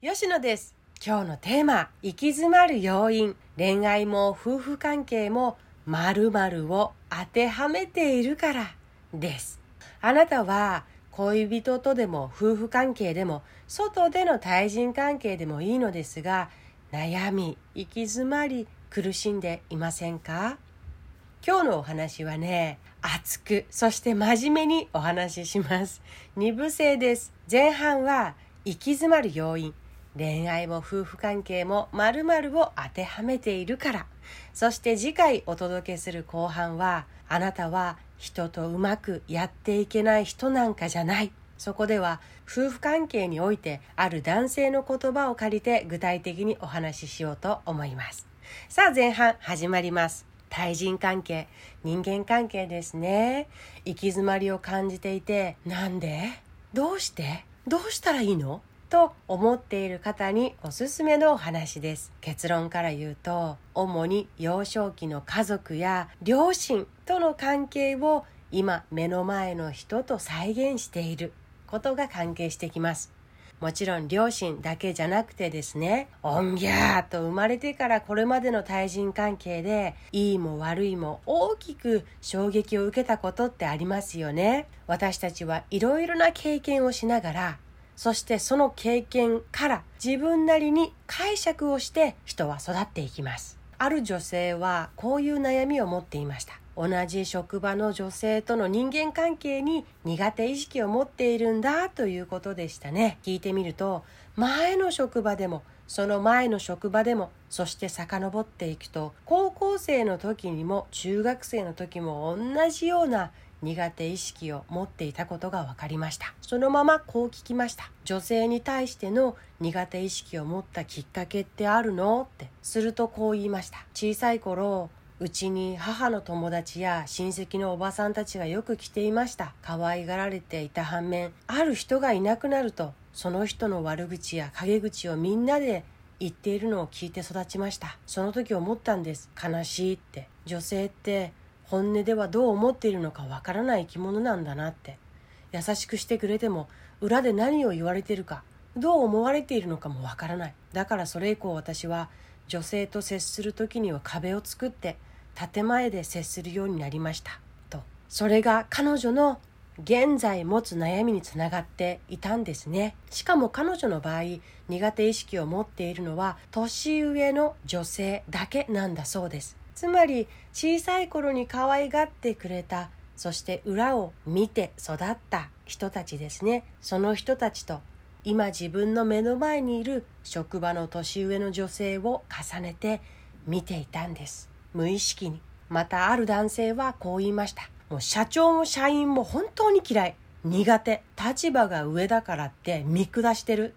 吉野です。今日のテーマ行き詰まる要因。恋愛も夫婦関係も〇〇を当てはめているから。です。あなたは恋人とでも夫婦関係でも外での対人関係でもいいのですが悩み行き詰まり苦しんでいませんか？今日のお話はね熱くそして真面目にお話しします。二部制です。前半は行き詰まる要因。恋愛も夫婦関係も〇〇を当てはめているから。そして次回お届けする後半はあなたは人とうまくやっていけない人なんかじゃない。そこでは夫婦関係においてある男性の言葉を借りて具体的にお話ししようと思います。さあ前半始まります。対人関係。人間関係ですね。行き詰まりを感じていてなんで？どうして？どうしたらいいの？と思っている方におすすめのお話です結論から言うと主に幼少期の家族や両親との関係を今目の前の人と再現していることが関係してきますもちろん両親だけじゃなくてですね、おんぎゃーと生まれてからこれまでの対人関係で、いいも悪いも大きく衝撃を受けたことってありますよね。私たちはいろいろな経験をしながら、そしてその経験から自分なりに解釈をして人は育っていきます。ある女性はこういう悩みを持っていました。同じ職場の女性との人間関係に苦手意識を持っているんだということでしたね。聞いてみると、前の職場でも、その前の職場でも、そして遡っていくと、高校生の時にも中学生の時も同じような苦手意識を持っていたことが分かりました。そのままこう聞きました。女性に対しての苦手意識を持ったきっかけってあるのってするとこう言いました。小さい頃うちに母の友達や親戚のおばさんたちがよく来ていました。可愛がられていた反面ある人がいなくなるとその人の悪口や陰口をみんなで言っているのを聞いて育ちました。その時思ったんです。悲しいって。女性って本音ではどう思っているのかわからない生き物なんだなって。優しくしてくれても裏で何を言われているかどう思われているのかもわからない。だからそれ以降私は女性と接する時には壁を作って建前で接するようになりました。と。それが彼女の現在持つ悩みにつながっていたんですね。しかも彼女の場合苦手意識を持っているのは年上の女性だけなんだそうです。つまり小さい頃に可愛がってくれたそして裏を見て育った人たちですね。その人たちと今自分の目の前にいる職場の年上の女性を重ねて見ていたんです。無意識に。またある男性はこう言いました。もう社長も社員も本当に嫌い。苦手。立場が上だからって見下してる。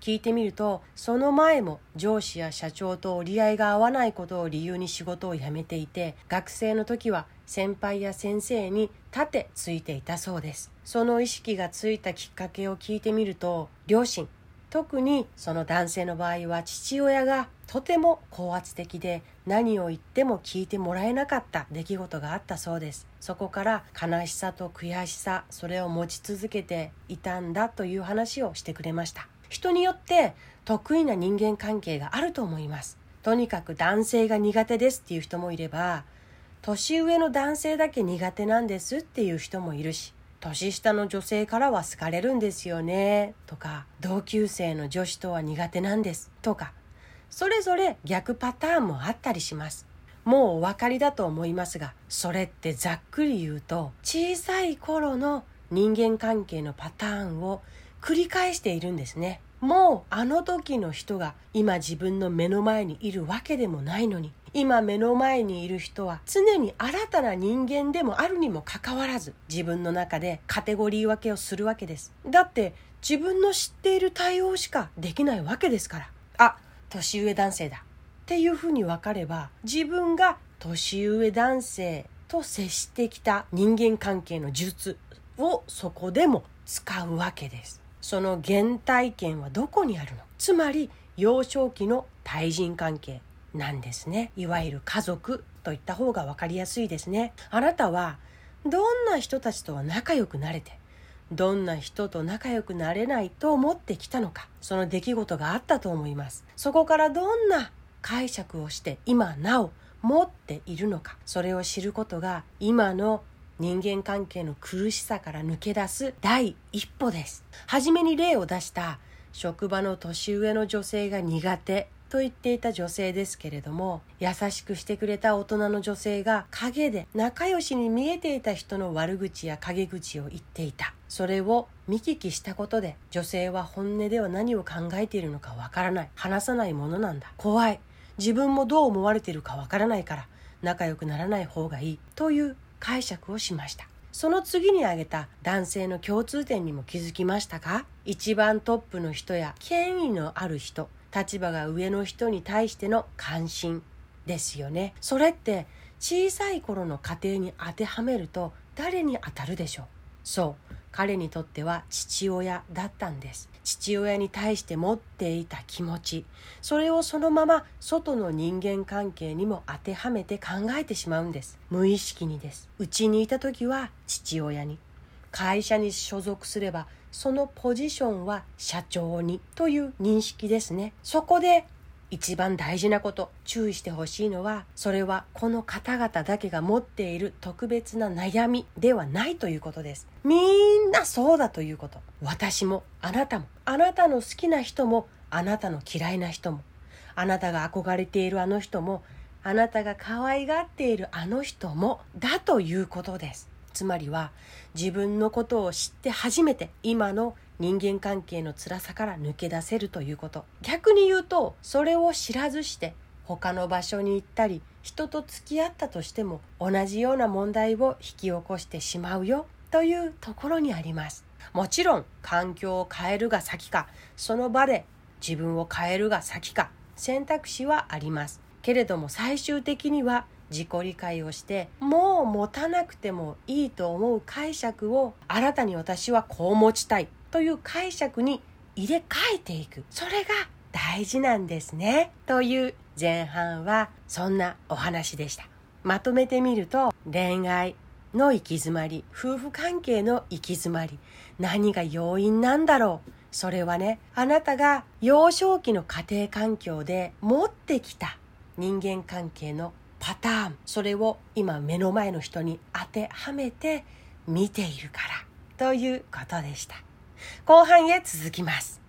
聞いてみるとその前も上司や社長と折り合いが合わないことを理由に仕事を辞めていて学生の時は先輩や先生に立てついていたそうです。その意識がついたきっかけを聞いてみると両親特にその男性の場合は父親がとても高圧的で何を言っても聞いてもらえなかった出来事があったそうです。そこから悲しさと悔しさそれを持ち続けていたんだという話をしてくれました。人によって得意な人間関係があると思います。とにかく男性が苦手ですっていう人もいれば年上の男性だけ苦手なんですっていう人もいるし年下の女性からは好かれるんですよねとか同級生の女子とは苦手なんですとかそれぞれ逆パターンもあったりします。もうお分かりだと思いますがそれってざっくり言うと小さい頃の人間関係のパターンを繰り返しているんですね。もうあの時の人が今自分の目の前にいるわけでもないのに今目の前にいる人は常に新たな人間でもあるにもかかわらず自分の中でカテゴリー分けをするわけです。だって自分の知っている対応しかできないわけですから。あ年上男性だ。っていうふうに分かれば自分が年上男性と接してきた人間関係の術をそこでも使うわけです。その原体験はどこにあるの？つまり幼少期の対人関係なんですね。いわゆる家族といった方が分かりやすいですね。あなたはどんな人たちとは仲良くなれてどんな人と仲良くなれないと思ってきたのかその出来事があったと思います。そこからどんな解釈をして今なお持っているのかそれを知ることが今の人間関係の苦しさから抜け出す。第一歩です。初めに例を出した職場の年上の女性が苦手と言っていた女性ですけれども優しくしてくれた大人の女性が陰で仲良しに見えていた人の悪口や陰口を言っていた。それを見聞きしたことで女性は本音では何を考えているのかわからない。話さないものなんだ。怖い。自分もどう思われているかわからないから仲良くならない方がいい。という解釈をしました。その次に挙げた男性の共通点にも気づきましたか？一番トップの人や権威のある人立場が上の人に対しての関心ですよね。それって小さい頃の家庭に当てはめると誰に当たるでしょう？そう彼にとっては父親だったんです。父親に対して持っていた気持ち。それをそのまま外の人間関係にも当てはめて考えてしまうんです。無意識にです。うちにいた時は父親に。会社に所属すればそのポジションは社長にという認識ですね。そこで一番大事なこと注意してほしいのはそれはこの方々だけが持っている特別な悩みではないということです。みんなそうだということ。私もあなたもあなたの好きな人もあなたの嫌いな人もあなたが憧れているあの人もあなたが可愛がっているあの人もだということです。つまりは自分のことを知って初めて今の人間関係の辛さから抜け出せるということ。逆に言うとそれを知らずして他の場所に行ったり人と付き合ったとしても同じような問題を引き起こしてしまうよというところにあります。もちろん環境を変えるが先かその場で自分を変えるが先か選択肢はあります。けれども最終的には自己理解をしてもう持たなくてもいいと思う解釈を新たに私はこう持ちたい。という解釈に入れ替えていく。それが大事なんですね。という前半はそんなお話でした。まとめてみると恋愛の行き詰まり夫婦関係の行き詰まり何が要因なんだろう。それはねあなたが幼少期の家庭環境で持ってきた人間関係のパターン。それを今目の前の人に当てはめて見ているから。ということでした。後半へ続きます。